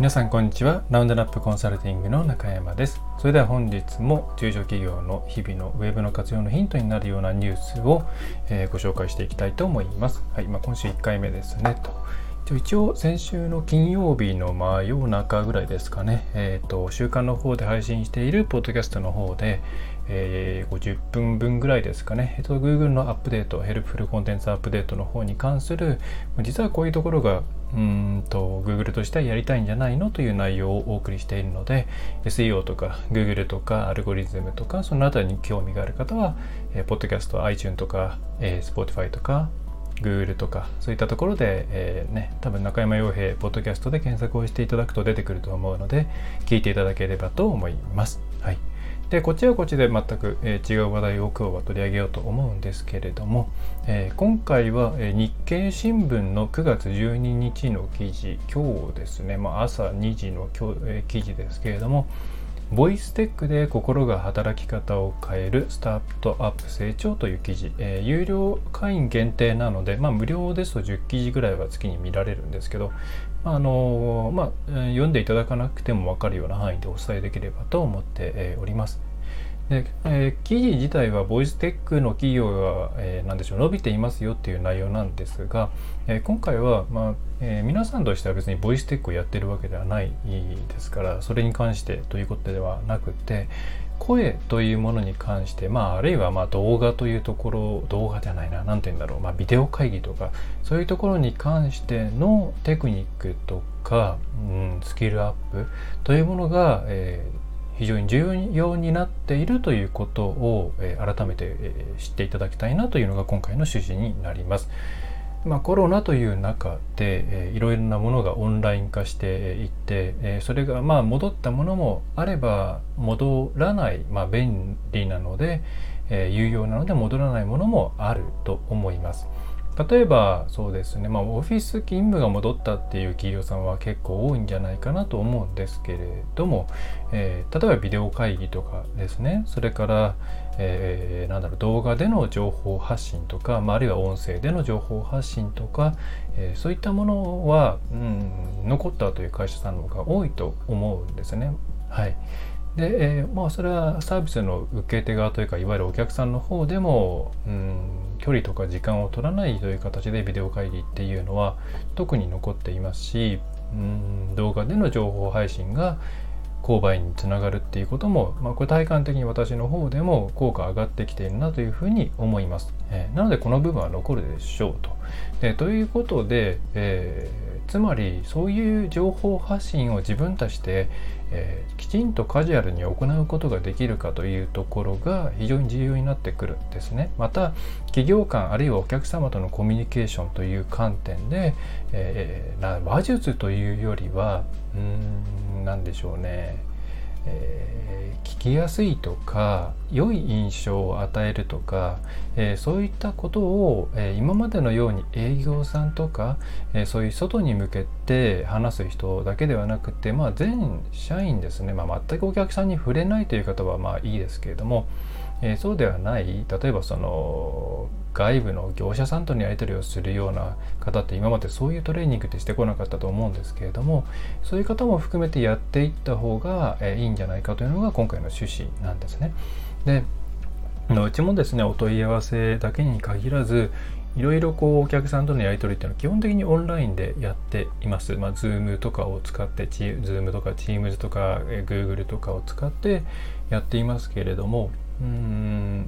皆さんこんにちは。ラウンドナップコンサルティングの中山です。それでは本日も中小企業の日々のウェブの活用のヒントになるようなニュースを、えー、ご紹介していきたいと思います。はい、まあ、今週1回目ですね。と。一応先週の金曜日の真夜中ぐらいですかね、えーと、週間の方で配信しているポッドキャストの方で、えー、50分分ぐらいですかね、えーと、Google のアップデート、ヘルプフルコンテンツアップデートの方に関する、実はこういうところがうんと Google としてはやりたいんじゃないのという内容をお送りしているので SEO とか Google とかアルゴリズムとかそのあたりに興味がある方は、えー、ポッドキャスト iTunes とか、えー、Spotify とか Google とかそういったところで、えー、ね、多分中山洋平ポッドキャストで検索をしていただくと出てくると思うので聞いていただければと思います。はい、でこっちはこっちで全く、えー、違う話題を今日は取り上げようと思うんですけれども、えー、今回は、え日経新聞の9月12日の記事今日ですね、まあ、朝2時の今日、え記事ですけれどもボイステックで心が働き方を変えるスタートアップ成長という記事、えー、有料会員限定なので、まあ、無料ですと10記事ぐらいは月に見られるんですけど、あのー、まあ、読んでいただかなくても分かるような範囲でお伝えできればと思っております。で、えー、記事自体はボイステックの企業が、えー、何でしょう伸びていますよっていう内容なんですが、えー、今回は、まあえー、皆さんとしては別にボイステックをやってるわけではないですからそれに関してということではなくて声というものに関して、まあ、あるいはま動画というところ動画じゃないな何て言うんだろう、まあ、ビデオ会議とかそういうところに関してのテクニックとか、うん、スキルアップというものが、えー非常に重要になっているということを、え、改めて、え、知っていただきたいなというのが今回の趣旨になります。まあ、コロナという中で、えー、いろいろなものがオンライン化していって、えー、それがまあ戻ったものもあれば戻らない、まあ、便利なので、えー、有用なので戻らないものもあると思います。例えばそうですね、まあ、オフィス勤務が戻ったっていう企業さんは結構多いんじゃないかなと思うんですけれども、えー、例えばビデオ会議とかですね。それから、えー、なんだろう動画での情報発信とか、まあ、あるいは音声での情報発信とか、えー、そういったものは、うん、残ったという会社さんの方が多いと思うんですね。はい。で、えー、まあそれはサービスの受け手側というかいわゆるお客さんの方でも、うん、距離とか時間を取らないという形でビデオ会議っていうのは特に残っていますし、うん、動画での情報配信が購買につながるっていうことも、まあ、これ体感的に私の方でも効果上がってきているなというふうに思います。えー、なのでこの部分は残るでしょうと。でということで、えー、つまりそういう情報発信を自分たちで、えー、きちんとカジュアルに行うことができるかというところが非常に重要になってくるんですね。また企業間あるいはお客様とのコミュニケーションという観点で、えー、話術というよりはうん何でしょうねえ、聞きやすいとか良い印象を与えるとか、えー、そういったことを、えー、今までのように営業さんとか、えそういう外に向けて話す人だけではなくて、まあ、全社員ですね、まあ、全くお客さんに触れないという方はまあいいですけれども、えそうではない。例えばその外部の業者さんとのやり取りをするような方って今までそういうトレーニングってしてこなかったと思うんですけれどもそういう方も含めてやっていった方が、いいんじゃないかというのが今回の趣旨なんですね。でうちもですねお問い合わせだけに限らずいろいろこうお客さんとのやり取りっていうのは基本的にオンラインでやっています。まあ、Zoom とかを使って、Zoom とか Teams とか Google とかを使ってやっていますけれども、うん、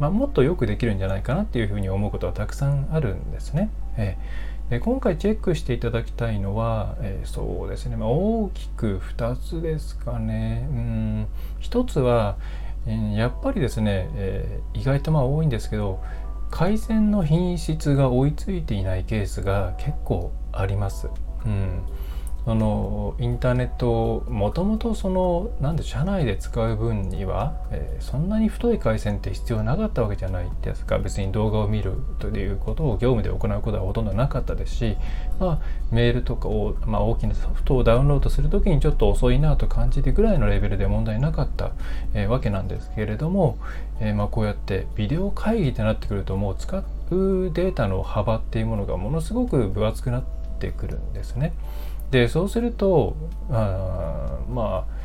まあ、もっとよくできるんじゃないかなっていうふうに思うことはたくさんあるんですね。えー、で今回チェックしていただきたいのは、えー、そうですね、まあ、大きく2つですかね。うん1つは、えー、やっぱりですね、え意外とまあ多いんですけど回線の品質が追いついていないケースが結構あります。うんそのインターネットもともとそのなんで社内で使う分には、えー、そんなに太い回線って必要なかったわけじゃないですか別に動画を見るということを業務で行うことはほとんどなかったですし、まあ、メールとかを、まあ、大きなソフトをダウンロードする時にちょっと遅いなと感じるぐらいのレベルで問題なかった、えー、わけなんですけれども、えー、まあ、こうやってビデオ会議ってなってくるともう使うデータの幅っていうものがものすごく分厚くなってくるんですね。でそうするとあまあ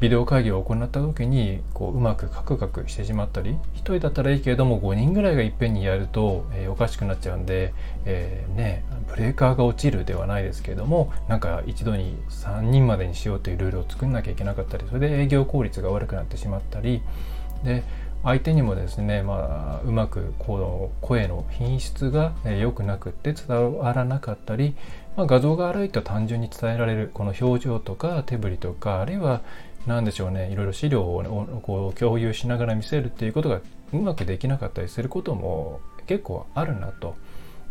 ビデオ会議を行った時にこううまくカクカクしてしまったり1人だったらいいけれども5人ぐらいがいっぺんにやると、えー、おかしくなっちゃうんで、えー、ねブレーカーが落ちるではないですけれどもなんか一度に3人までにしようというルールを作んなきゃいけなかったりそれで営業効率が悪くなってしまったりで相手にもですね、まあ、うまくこの声の品質が良くなくって伝わらなかったり、まあ、画像が悪いと単純に伝えられるこの表情とか手振りとかあるいは何でしょうねいろいろ資料をこう共有しながら見せるっていうことがうまくできなかったりすることも結構あるなと。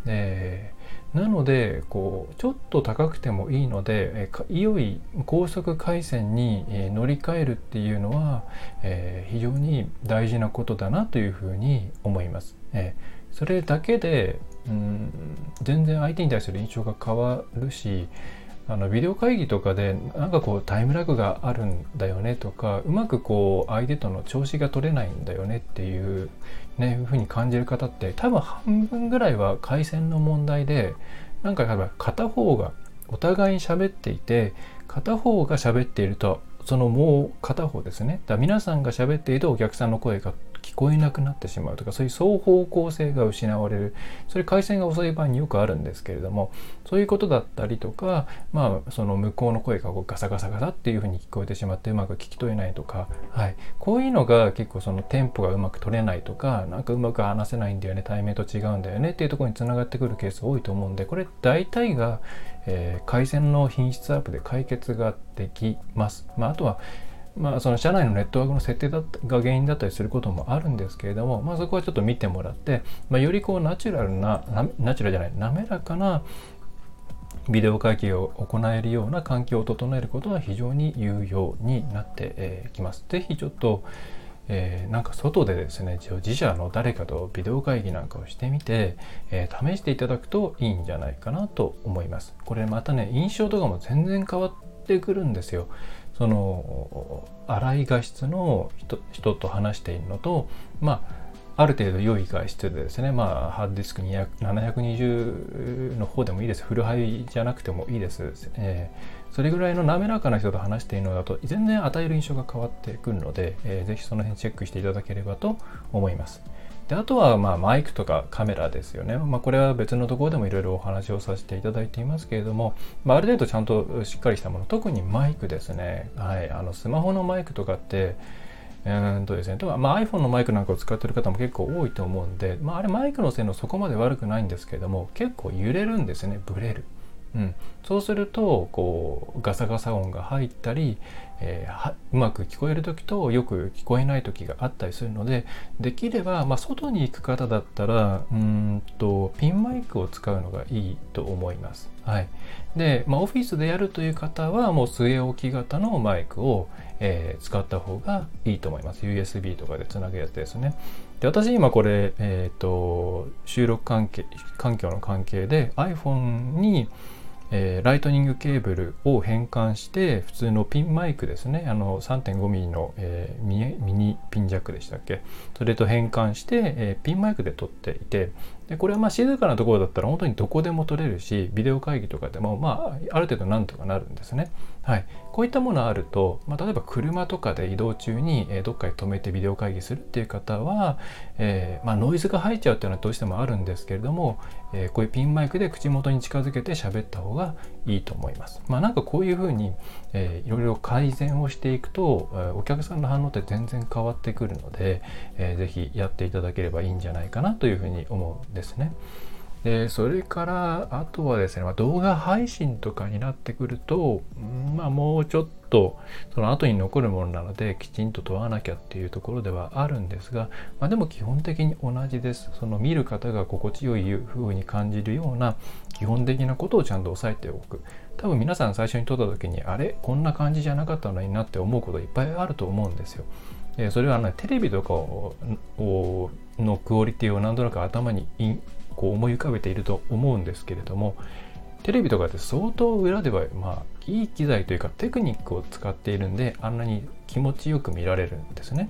でなのでこうちょっと高くてもいいのでいよい高速回線にえ乗り換えるっていうのは、え、非常に大事なことだなというふうに思います。え、それだけでうん全然相手に対する印象が変わるしあのビデオ会議とかでなんかこうタイムラグがあるんだよねとかうまくこう相手との調子が取れないんだよねっていうねふうに感じる方って多分半分ぐらいは回線の問題でなんか片方がお互いに喋っていて片方が喋っているとそのもう片方ですね。だ皆さんが喋っているとお客さんの声がこえなくなってしまうとかそういう双方向性が失われるそれ回線が遅い場合によくあるんですけれどもそういうことだったりとかまあその向こうの声がこうガサガサガサっていうふうに聞こえてしまってうまく聞き取れないとか、はい、こういうのが結構そのテンポがうまく取れないとかなんかうまく話せないんだよね対面と違うんだよねっていうところにつながってくるケース多いと思うんでこれ大体が、えー、回線の品質アップで解決ができます。まあ、あとはまあ、その社内のネットワークの設定だが原因だったりすることもあるんですけれども、まあ、そこはちょっと見てもらって、まあ、よりこうナチュラルなナチュラルじゃない滑らかなビデオ会議を行えるような環境を整えることは非常に有用になってきます。ぜひちょっと、えー、なんか外でですね自社の誰かとビデオ会議なんかをしてみて、えー、試していただくといいんじゃないかなと思います。これまたね印象とかも全然変わってくるんですよ。その粗い画質の人と話しているのとまあある程度良い画質でですね、まあ、ハードディスク720の方でもいいです。フルハイじゃなくてもいいです。えー、それぐらいの滑らかな人と話しているのだと、全然与える印象が変わってくるので、えー、ぜひその辺チェックしていただければと思います。であとはまあマイクとかカメラですよね。まあ、これは別のところでもいろいろお話をさせていただいていますけれども、まあ、ある程度ちゃんとしっかりしたもの特にマイクですね。はい、あのスマホのマイクとかってうんとですね、まあ、iPhone のマイクなんかを使ってる方も結構多いと思うんで、まあ、あれマイクの性能そこまで悪くないんですけれども結構揺れるんですねブレる。うん、そうするとこうガサガサ音が入ったり、えー、うまく聞こえる時とよく聞こえない時があったりするのでできれば、まあ、外に行く方だったらうんとピンマイクを使うのがいいと思います。はい、で、まあ、オフィスでやるという方はもう据え置き型のマイクを、えー、使った方がいいと思います。USB とかでつなぐやつですね。で私今これ、えーと、収録関係環境の関係で iPhone にえー、ライトニングケーブルを変換して普通のピンマイクですね。あの 3.5mm の、えー、ミニピンジャックでしたっけ？それと変換して、えー、ピンマイクで撮っていて。でこれはまあ静かなところだったら本当にどこでも撮れるしビデオ会議とかでもまあある程度なんとかなるんですね。はい、こういったものあると、まあ、例えば車とかで移動中に、え、どっかに止めてビデオ会議するっていう方は、えー、まあ、ノイズが入っちゃうっていうのはどうしてもあるんですけれども、えー、こういうピンマイクで口元に近づけて喋った方がいいと思います。まあ、なんかこういうふうに、えー、いろいろ改善をしていくと、えお客さんの反応って全然変わってくるので、えー、ぜひやっていただければいいんじゃないかなというふうに思うんですね。でそれからあとはですね、ま、動画配信とかになってくると、まあ、もうちょっとその後に残るものなのできちんと問わなきゃっていうところではあるんですが、まあ、でも基本的に同じです。その見る方が心地よい風に感じるような基本的なことをちゃんと押さえておく。多分皆さん最初に撮った時にあれ？こんな感じじゃなかったのになって思うこといっぱいあると思うんですよ。それは、ね、テレビとかをのクオリティをなんとなく頭にこう思い浮かべていると思うんですけれどもテレビとかって相当裏ではまあいい機材というかテクニックを使っているんであんなに気持ちよく見られるんですね。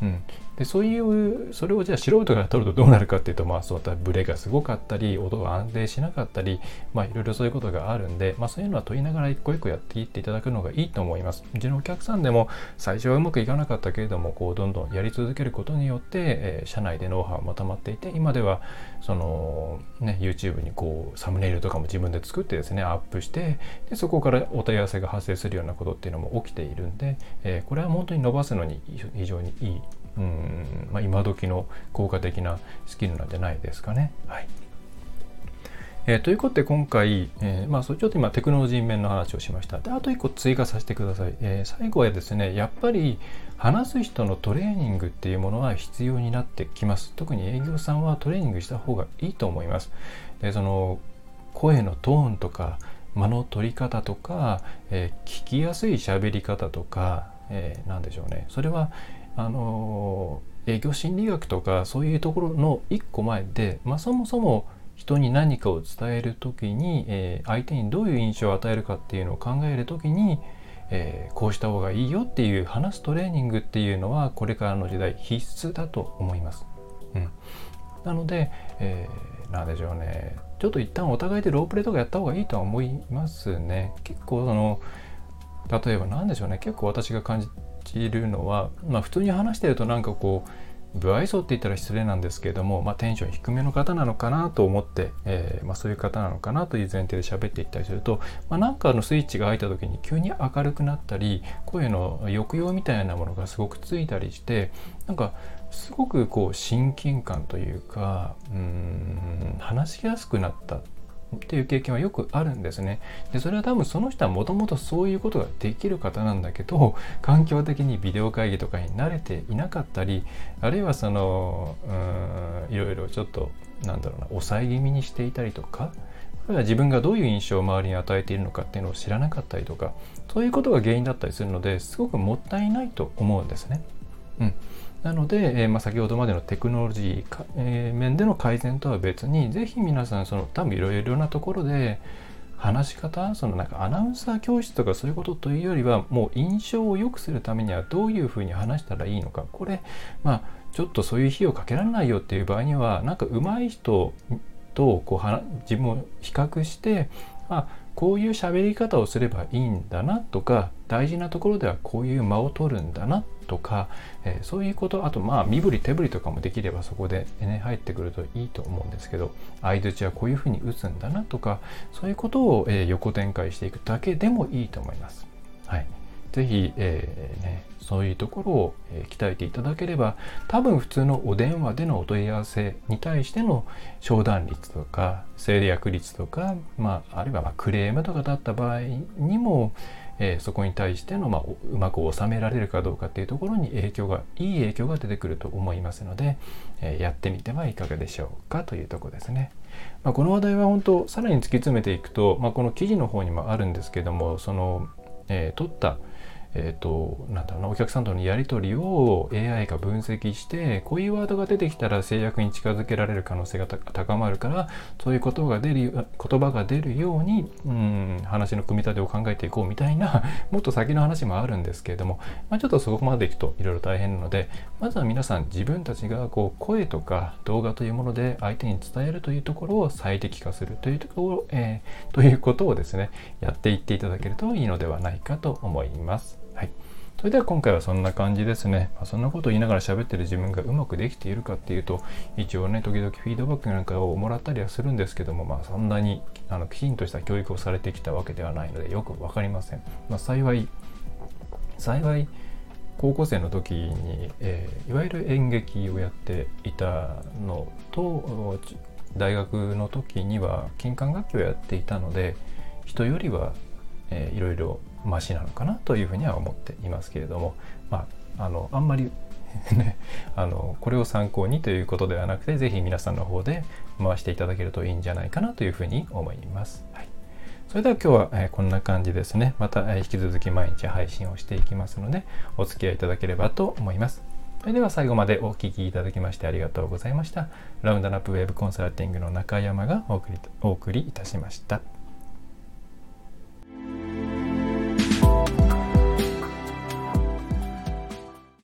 うん、でそういうそれをじゃあ素人が撮るとどうなるかっていうとまあそういったブレがすごかったり音が安定しなかったりまあいろいろそういうことがあるんで、まあ、そういうのは撮りながら一個一個やっていっていただくのがいいと思います。うちのお客さんでも最初はうまくいかなかったけれどもこうどんどんやり続けることによって、えー、社内でノウハウもたまっていて今ではそのね YouTube にこうサムネイルとかも自分で作ってですねアップしてでそこからお問い合わせが発生するようなことっていうのも起きているんで、えー、これは本当に伸ばすのに非常にいいうんまあ、今時の効果的なスキルなんじゃないですかね。はいえー、ということで今回、えー、まあ、そちょっと今テクノロジー面の話をしました。であと1個追加させてください。えー、最後はですね、やっぱり話す人のトレーニングっていうものは必要になってきます。特に営業さんはトレーニングした方がいいと思います。でその声のトーンとか間の取り方とか、え聞きやすい喋り方とか、えー、何でしょうね。それはあの営業心理学とかそういうところの一個前で、まあ、そもそも人に何かを伝える時に、えー、相手にどういう印象を与えるかっていうのを考える時に、えー、こうした方がいいよっていう話すトレーニングっていうのはこれからの時代必須だと思います。うん、なので、えー、なんでしょうねちょっと一旦お互いでロープレとかやった方がいいとは思いますね。結構その例えば何でしょうね結構私が感じじるのは、まあ、普通に話してるとなんかこう不愛想って言ったら失礼なんですけれども、まあ、テンション低めの方なのかなと思って、えー、まあ、そういう方なのかなという前提で喋っていったりすると、まあ、なんかのスイッチが入った時に急に明るくなったり声の抑揚みたいなものがすごくついたりしてなんかすごくこう親近感というかうん話しやすくなった。っていう経験はよくあるんですね。でそれは多分その人はもともとそういうことができる方なんだけど 環境的にビデオ会議とかに慣れていなかったりあるいはそのうんいろいろちょっとなんだろうな抑え気味にしていたりとかあるいは自分がどういう印象を周りに与えているのかっていうのを知らなかったりとかそういうことが原因だったりするのですごくもったいないと思うんですね。うんなので、えー、まあ、先ほどまでのテクノロジー、えー、面での改善とは別にぜひ皆さんその多分いろいろなところで話し方そのなんかアナウンサー教室とかそういうことというよりはもう印象を良くするためにはどういうふうに話したらいいのか。これまあちょっとそういう費用かけられないよっていう場合にはなんか上手い人とこう自分を比較してあこういう喋り方をすればいいんだなとか大事なところではこういう間を取るんだなとか、えー、そういうことあとまあ身振り手振りとかもできればそこで、ね、入ってくるといいと思うんですけど相づちはこういうふうに打つんだなとかそういうことを、え、横展開していくだけでもいいと思います。はいぜひ、えーね、そういうところを、えー、鍛えていただければ多分普通のお電話でのお問い合わせに対しての商談率とか制約率とか、まあ、あるいはまクレームとかだった場合にも、えー、そこに対しての、まあ、うまく収められるかどうかっていうところに影響がいい影響が出てくると思いますので、えやってみてはいかがでしょうかというとこですね。まあ、この話題は本当さらに突き詰めていくと、まあ、この記事の方にもあるんですけどもその、えー、取ったえっ、ー、と、なんだろうな、お客さんとのやり取りを AI が分析して、こういうワードが出てきたら制約に近づけられる可能性が高まるから、そういうことが出る、言葉が出るように、うん、話の組み立てを考えていこうみたいな、もっと先の話もあるんですけれども、まあ、ちょっとそこまでいくといろいろ大変なので、まずは皆さん自分たちがこう声とか動画というもので相手に伝えるというところを最適化するというところ、えー、ということをですね、やっていっていただけるといいのではないかと思います。それでは今回はそんな感じですね。まあ、そんなことを言いながら喋ってる自分がうまくできているかっていうと、一応ね、時々フィードバックなんかをもらったりはするんですけども、まあそんなにあのきちんとした教育をされてきたわけではないので、よく分かりません。まあ、幸い、幸い、高校生の時に、えー、いわゆる演劇をやっていたのと大学の時には金管楽器をやっていたので人よりは、えー、いろいろマシなのかなというふうには思っていますけれども、まあ、あのあんまり ね、あのこれを参考にということではなくて是非皆さんの方で回していただけるといいんじゃないかなというふうに思います。はい、それでは今日は、えー、こんな感じですね。また、えー、引き続き毎日配信をしていきますのでお付き合いいただければと思います。それでは最後までお聴きいただきましてありがとうございました。ラウンドナップウェブコンサルティングの中山がお送りお送りいたしました。